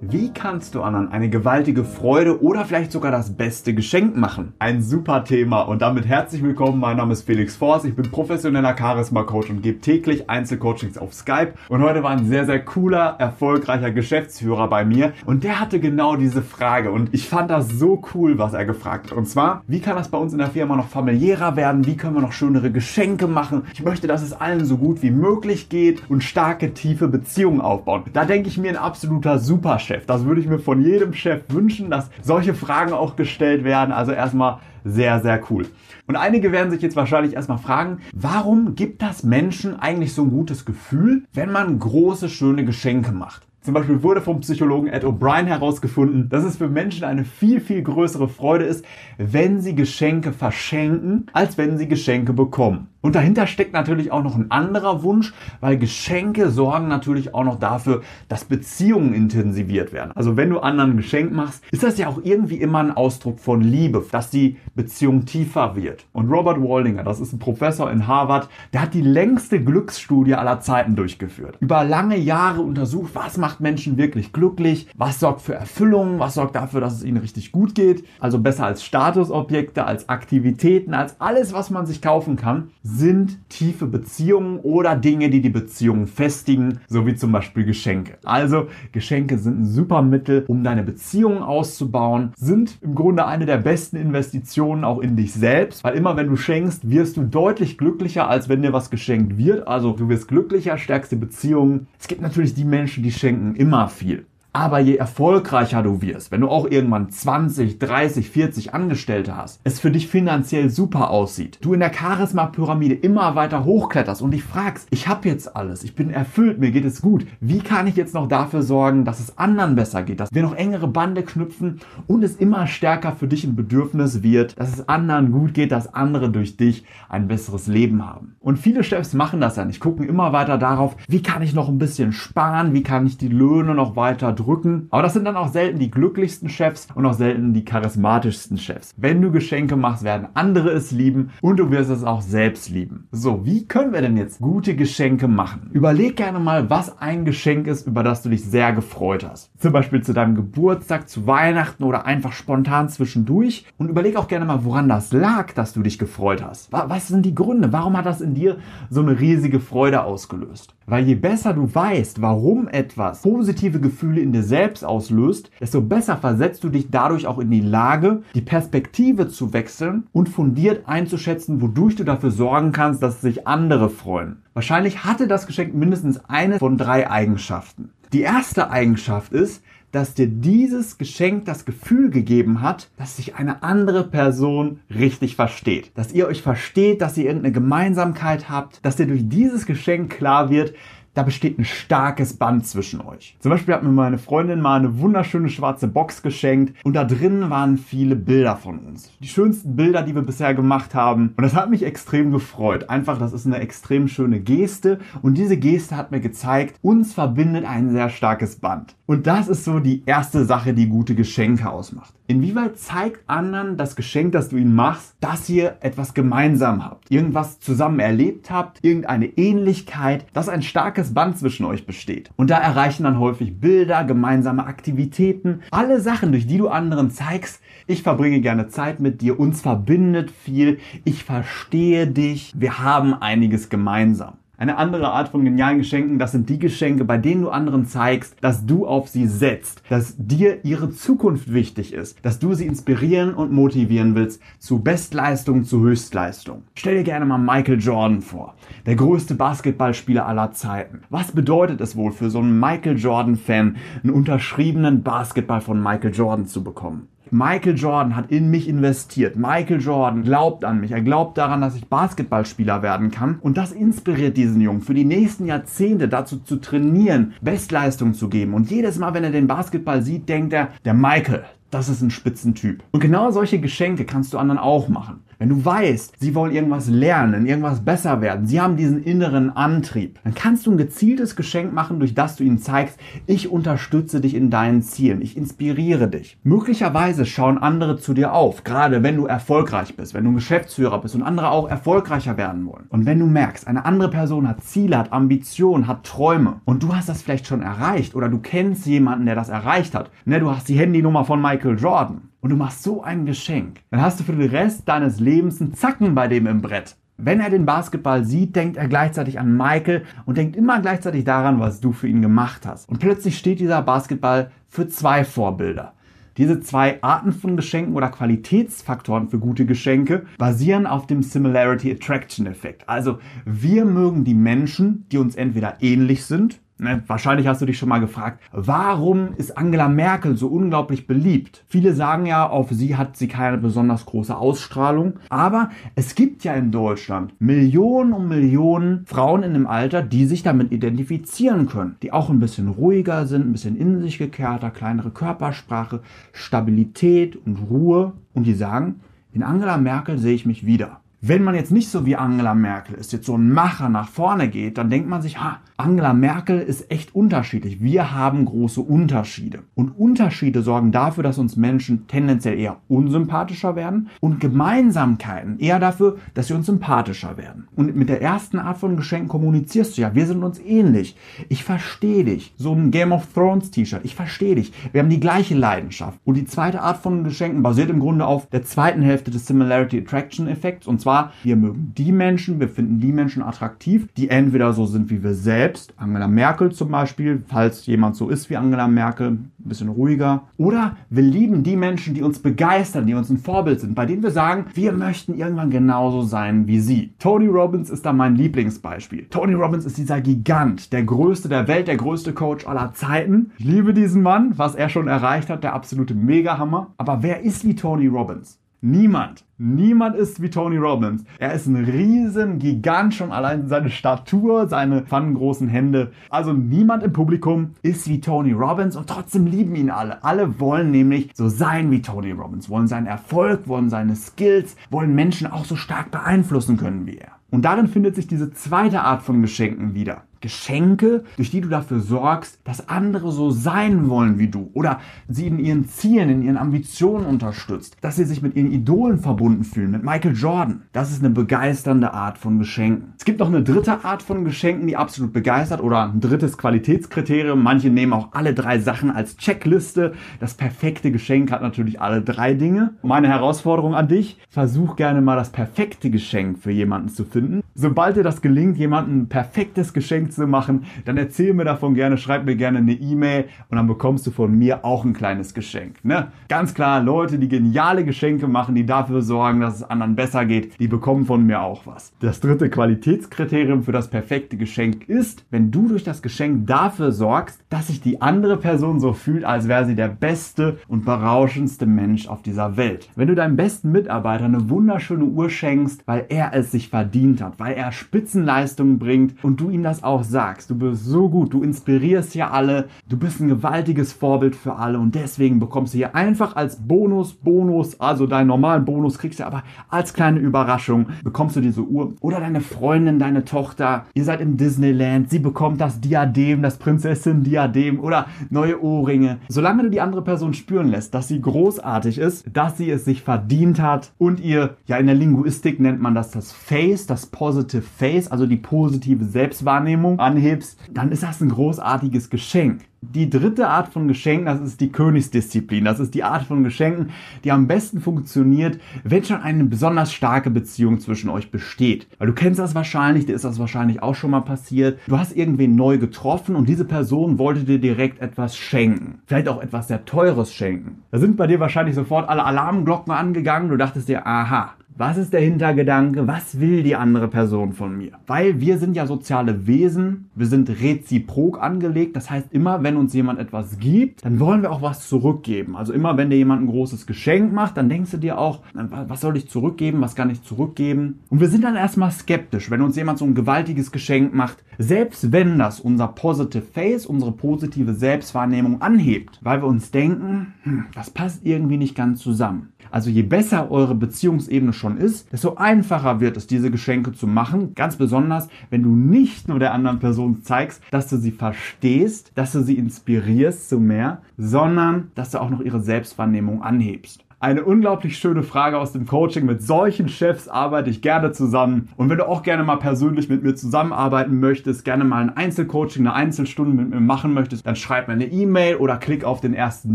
Wie kannst du anderen eine gewaltige Freude oder vielleicht sogar das beste Geschenk machen? Ein super Thema und damit herzlich willkommen. Mein Name ist Felix Forst. Ich bin professioneller Charisma-Coach und gebe täglich Einzelcoachings auf Skype. Und heute war ein sehr, sehr cooler, erfolgreicher Geschäftsführer bei mir und der hatte genau diese Frage und ich fand das so cool, was er gefragt hat. Und zwar, wie kann das bei uns in der Firma noch familiärer werden? Wie können wir noch schönere Geschenke machen? Ich möchte, dass es allen so gut wie möglich geht und starke, tiefe Beziehungen aufbauen. Da denke ich mir ein absoluter Super Chef. Das würde ich mir von jedem Chef wünschen, dass solche Fragen auch gestellt werden. Also erstmal sehr, sehr cool. Und einige werden sich jetzt wahrscheinlich erstmal fragen, warum gibt das Menschen eigentlich so ein gutes Gefühl, wenn man große, schöne Geschenke macht? Zum Beispiel wurde vom Psychologen Ed O'Brien herausgefunden, dass es für Menschen eine viel, viel größere Freude ist, wenn sie Geschenke verschenken, als wenn sie Geschenke bekommen. Und dahinter steckt natürlich auch noch ein anderer Wunsch, weil Geschenke sorgen natürlich auch noch dafür, dass Beziehungen intensiviert werden. Also wenn du anderen ein Geschenk machst, ist das ja auch irgendwie immer ein Ausdruck von Liebe, dass die Beziehung tiefer wird. Und Robert Waldinger, das ist ein Professor in Harvard, der hat die längste Glücksstudie aller Zeiten durchgeführt. Über lange Jahre untersucht, was macht Menschen wirklich glücklich, was sorgt für Erfüllung, was sorgt dafür, dass es ihnen richtig gut geht. Also besser als Statusobjekte, als Aktivitäten, als alles, was man sich kaufen kann sind tiefe Beziehungen oder Dinge, die die Beziehungen festigen, so wie zum Beispiel Geschenke. Also Geschenke sind ein super Mittel, um deine Beziehungen auszubauen, sind im Grunde eine der besten Investitionen auch in dich selbst, weil immer wenn du schenkst, wirst du deutlich glücklicher, als wenn dir was geschenkt wird. Also du wirst glücklicher, stärkste Beziehungen. Es gibt natürlich die Menschen, die schenken immer viel. Aber je erfolgreicher du wirst, wenn du auch irgendwann 20, 30, 40 Angestellte hast, es für dich finanziell super aussieht, du in der Charisma-Pyramide immer weiter hochkletterst und dich fragst, ich habe jetzt alles, ich bin erfüllt, mir geht es gut, wie kann ich jetzt noch dafür sorgen, dass es anderen besser geht, dass wir noch engere Bande knüpfen und es immer stärker für dich ein Bedürfnis wird, dass es anderen gut geht, dass andere durch dich ein besseres Leben haben. Und viele Chefs machen das ja nicht, gucken immer weiter darauf, wie kann ich noch ein bisschen sparen, wie kann ich die Löhne noch weiter drücken. Aber das sind dann auch selten die glücklichsten Chefs und auch selten die charismatischsten Chefs. Wenn du Geschenke machst, werden andere es lieben und du wirst es auch selbst lieben. So, wie können wir denn jetzt gute Geschenke machen? Überleg gerne mal, was ein Geschenk ist, über das du dich sehr gefreut hast. Zum Beispiel zu deinem Geburtstag, zu Weihnachten oder einfach spontan zwischendurch. Und überleg auch gerne mal, woran das lag, dass du dich gefreut hast. Was sind die Gründe? Warum hat das in dir so eine riesige Freude ausgelöst? Weil je besser du weißt, warum etwas positive Gefühle in dir selbst auslöst, desto besser versetzt du dich dadurch auch in die Lage, die Perspektive zu wechseln und fundiert einzuschätzen, wodurch du dafür sorgen kannst, dass sich andere freuen. Wahrscheinlich hatte das Geschenk mindestens eine von drei Eigenschaften. Die erste Eigenschaft ist, dass dir dieses Geschenk das Gefühl gegeben hat, dass sich eine andere Person richtig versteht. Dass ihr euch versteht, dass ihr irgendeine Gemeinsamkeit habt, dass dir durch dieses Geschenk klar wird, da besteht ein starkes Band zwischen euch. Zum Beispiel hat mir meine Freundin mal eine wunderschöne schwarze Box geschenkt und da drin waren viele Bilder von uns. Die schönsten Bilder, die wir bisher gemacht haben. Und das hat mich extrem gefreut. Einfach, das ist eine extrem schöne Geste und diese Geste hat mir gezeigt, uns verbindet ein sehr starkes Band. Und das ist so die erste Sache, die gute Geschenke ausmacht. Inwieweit zeigt anderen das Geschenk, das du ihnen machst, dass ihr etwas gemeinsam habt, irgendwas zusammen erlebt habt, irgendeine Ähnlichkeit, dass ein starkes Band zwischen euch besteht. Und da erreichen dann häufig Bilder, gemeinsame Aktivitäten, alle Sachen, durch die du anderen zeigst, ich verbringe gerne Zeit mit dir, uns verbindet viel, ich verstehe dich, wir haben einiges gemeinsam. Eine andere Art von genialen Geschenken, das sind die Geschenke, bei denen du anderen zeigst, dass du auf sie setzt, dass dir ihre Zukunft wichtig ist, dass du sie inspirieren und motivieren willst zu Bestleistung, zu Höchstleistung. Stell dir gerne mal Michael Jordan vor, der größte Basketballspieler aller Zeiten. Was bedeutet es wohl für so einen Michael Jordan-Fan, einen unterschriebenen Basketball von Michael Jordan zu bekommen? Michael Jordan hat in mich investiert. Michael Jordan glaubt an mich. Er glaubt daran, dass ich Basketballspieler werden kann. Und das inspiriert diesen Jungen für die nächsten Jahrzehnte dazu zu trainieren, Bestleistung zu geben. Und jedes Mal, wenn er den Basketball sieht, denkt er, der Michael, das ist ein Spitzentyp. Und genau solche Geschenke kannst du anderen auch machen. Wenn du weißt, sie wollen irgendwas lernen, irgendwas besser werden, sie haben diesen inneren Antrieb, dann kannst du ein gezieltes Geschenk machen, durch das du ihnen zeigst, ich unterstütze dich in deinen Zielen, ich inspiriere dich. Möglicherweise schauen andere zu dir auf, gerade wenn du erfolgreich bist, wenn du ein Geschäftsführer bist und andere auch erfolgreicher werden wollen. Und wenn du merkst, eine andere Person hat Ziele, hat Ambitionen, hat Träume und du hast das vielleicht schon erreicht oder du kennst jemanden, der das erreicht hat. Ne, du hast die Handynummer von Michael Jordan und du machst so ein Geschenk. Dann hast du für den Rest deines Lebens einen Zacken bei dem im Brett. Wenn er den Basketball sieht, denkt er gleichzeitig an Michael und denkt immer gleichzeitig daran, was du für ihn gemacht hast. Und plötzlich steht dieser Basketball für zwei Vorbilder. Diese zwei Arten von Geschenken oder Qualitätsfaktoren für gute Geschenke basieren auf dem Similarity Attraction Effekt. Also wir mögen die Menschen, die uns entweder ähnlich sind, Ne, wahrscheinlich hast du dich schon mal gefragt, warum ist Angela Merkel so unglaublich beliebt? Viele sagen ja, auf sie hat sie keine besonders große Ausstrahlung. Aber es gibt ja in Deutschland Millionen und Millionen Frauen in dem Alter, die sich damit identifizieren können. Die auch ein bisschen ruhiger sind, ein bisschen in sich gekehrter, kleinere Körpersprache, Stabilität und Ruhe. Und die sagen, in Angela Merkel sehe ich mich wieder. Wenn man jetzt nicht so wie Angela Merkel ist, jetzt so ein Macher nach vorne geht, dann denkt man sich, ha, Angela Merkel ist echt unterschiedlich. Wir haben große Unterschiede. Und Unterschiede sorgen dafür, dass uns Menschen tendenziell eher unsympathischer werden und Gemeinsamkeiten eher dafür, dass sie uns sympathischer werden. Und mit der ersten Art von Geschenken kommunizierst du ja, wir sind uns ähnlich. Ich verstehe dich. So ein Game of Thrones T-Shirt. Ich verstehe dich. Wir haben die gleiche Leidenschaft. Und die zweite Art von Geschenken basiert im Grunde auf der zweiten Hälfte des Similarity Attraction Effekts und zwar wir mögen die Menschen, wir finden die Menschen attraktiv, die entweder so sind wie wir selbst, Angela Merkel zum Beispiel, falls jemand so ist wie Angela Merkel, ein bisschen ruhiger. Oder wir lieben die Menschen, die uns begeistern, die uns ein Vorbild sind, bei denen wir sagen, wir möchten irgendwann genauso sein wie sie. Tony Robbins ist da mein Lieblingsbeispiel. Tony Robbins ist dieser Gigant, der größte der Welt, der größte Coach aller Zeiten. Ich liebe diesen Mann, was er schon erreicht hat, der absolute Megahammer. Aber wer ist wie Tony Robbins? Niemand. Niemand ist wie Tony Robbins. Er ist ein riesen Gigant, schon allein seine Statur, seine pfannengroßen Hände. Also niemand im Publikum ist wie Tony Robbins und trotzdem lieben ihn alle. Alle wollen nämlich so sein wie Tony Robbins, wollen seinen Erfolg, wollen seine Skills, wollen Menschen auch so stark beeinflussen können wie er. Und darin findet sich diese zweite Art von Geschenken wieder. Geschenke, durch die du dafür sorgst, dass andere so sein wollen wie du oder sie in ihren Zielen, in ihren Ambitionen unterstützt, dass sie sich mit ihren Idolen verbunden fühlen, mit Michael Jordan. Das ist eine begeisternde Art von Geschenken. Es gibt noch eine dritte Art von Geschenken, die absolut begeistert oder ein drittes Qualitätskriterium. Manche nehmen auch alle drei Sachen als Checkliste. Das perfekte Geschenk hat natürlich alle drei Dinge. Meine Herausforderung an dich, versuch gerne mal das perfekte Geschenk für jemanden zu finden. Sobald dir das gelingt, jemandem ein perfektes Geschenk zu machen, dann erzähl mir davon gerne, schreib mir gerne eine E-Mail und dann bekommst du von mir auch ein kleines Geschenk. Ne? Ganz klar, Leute, die geniale Geschenke machen, die dafür sorgen, dass es anderen besser geht, die bekommen von mir auch was. Das dritte Qualitätskriterium für das perfekte Geschenk ist, wenn du durch das Geschenk dafür sorgst, dass sich die andere Person so fühlt, als wäre sie der beste und berauschendste Mensch auf dieser Welt. Wenn du deinem besten Mitarbeiter eine wunderschöne Uhr schenkst, weil er es sich verdient hat, weil er Spitzenleistungen bringt und du ihm das auch sagst. Du bist so gut, du inspirierst ja alle, du bist ein gewaltiges Vorbild für alle und deswegen bekommst du hier einfach als Bonus, Bonus, also deinen normalen Bonus kriegst du aber als kleine Überraschung, bekommst du diese Uhr oder deine Freundin, deine Tochter, ihr seid im Disneyland, sie bekommt das Diadem, das Prinzessin-Diadem oder neue Ohrringe. Solange du die andere Person spüren lässt, dass sie großartig ist, dass sie es sich verdient hat und ihr, ja in der Linguistik nennt man das das Face, das Positive Face, also die positive Selbstwahrnehmung, anhebst, dann ist das ein großartiges Geschenk. Die dritte Art von Geschenken, das ist die Königsdisziplin. Das ist die Art von Geschenken, die am besten funktioniert, wenn schon eine besonders starke Beziehung zwischen euch besteht. Weil du kennst das wahrscheinlich, dir ist das wahrscheinlich auch schon mal passiert. Du hast irgendwen neu getroffen und diese Person wollte dir direkt etwas schenken. Vielleicht auch etwas sehr Teures schenken. Da sind bei dir wahrscheinlich sofort alle Alarmglocken angegangen. Du dachtest dir, aha, was ist der Hintergedanke? Was will die andere Person von mir? Weil wir sind ja soziale Wesen, wir sind reziprok angelegt. Das heißt, immer wenn uns jemand etwas gibt, dann wollen wir auch was zurückgeben. Also immer wenn dir jemand ein großes Geschenk macht, dann denkst du dir auch, was soll ich zurückgeben, was kann ich zurückgeben? Und wir sind dann erstmal skeptisch, wenn uns jemand so ein gewaltiges Geschenk macht, selbst wenn das unser Positive Face, unsere positive Selbstwahrnehmung anhebt, weil wir uns denken, hm, das passt irgendwie nicht ganz zusammen. Also je besser eure Beziehungsebene schon ist, desto einfacher wird es, diese Geschenke zu machen. Ganz besonders, wenn du nicht nur der anderen Person zeigst, dass du sie verstehst, dass du sie inspirierst zu mehr, sondern dass du auch noch ihre Selbstwahrnehmung anhebst. Eine unglaublich schöne Frage aus dem Coaching. Mit solchen Chefs arbeite ich gerne zusammen. Und wenn du auch gerne mal persönlich mit mir zusammenarbeiten möchtest, gerne mal ein Einzelcoaching, eine Einzelstunde mit mir machen möchtest, dann schreib mir eine E-Mail oder klick auf den ersten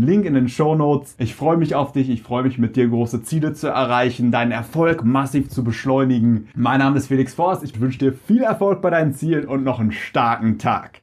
Link in den Show Notes. Ich freue mich auf dich. Ich freue mich mit dir große Ziele zu erreichen, deinen Erfolg massiv zu beschleunigen. Mein Name ist Felix Forst. Ich wünsche dir viel Erfolg bei deinen Zielen und noch einen starken Tag.